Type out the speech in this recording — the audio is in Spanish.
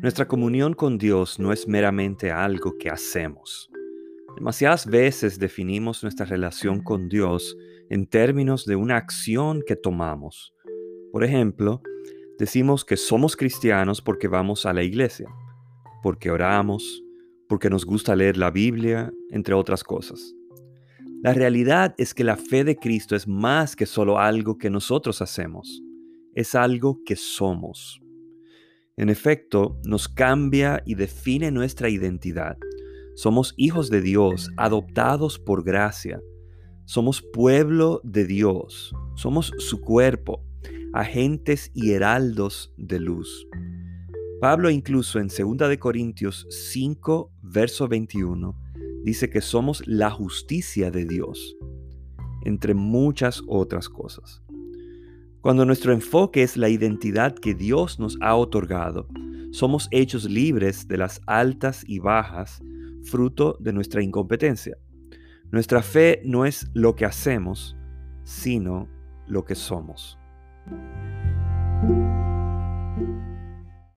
Nuestra comunión con Dios no es meramente algo que hacemos. Demasiadas veces definimos nuestra relación con Dios en términos de una acción que tomamos. Por ejemplo, decimos que somos cristianos porque vamos a la iglesia, porque oramos, porque nos gusta leer la Biblia, entre otras cosas. La realidad es que la fe de Cristo es más que solo algo que nosotros hacemos, es algo que somos. En efecto, nos cambia y define nuestra identidad. Somos hijos de Dios, adoptados por gracia. Somos pueblo de Dios. Somos su cuerpo, agentes y heraldos de luz. Pablo incluso en 2 Corintios 5, verso 21, dice que somos la justicia de Dios, entre muchas otras cosas. Cuando nuestro enfoque es la identidad que Dios nos ha otorgado, somos hechos libres de las altas y bajas, fruto de nuestra incompetencia. Nuestra fe no es lo que hacemos, sino lo que somos.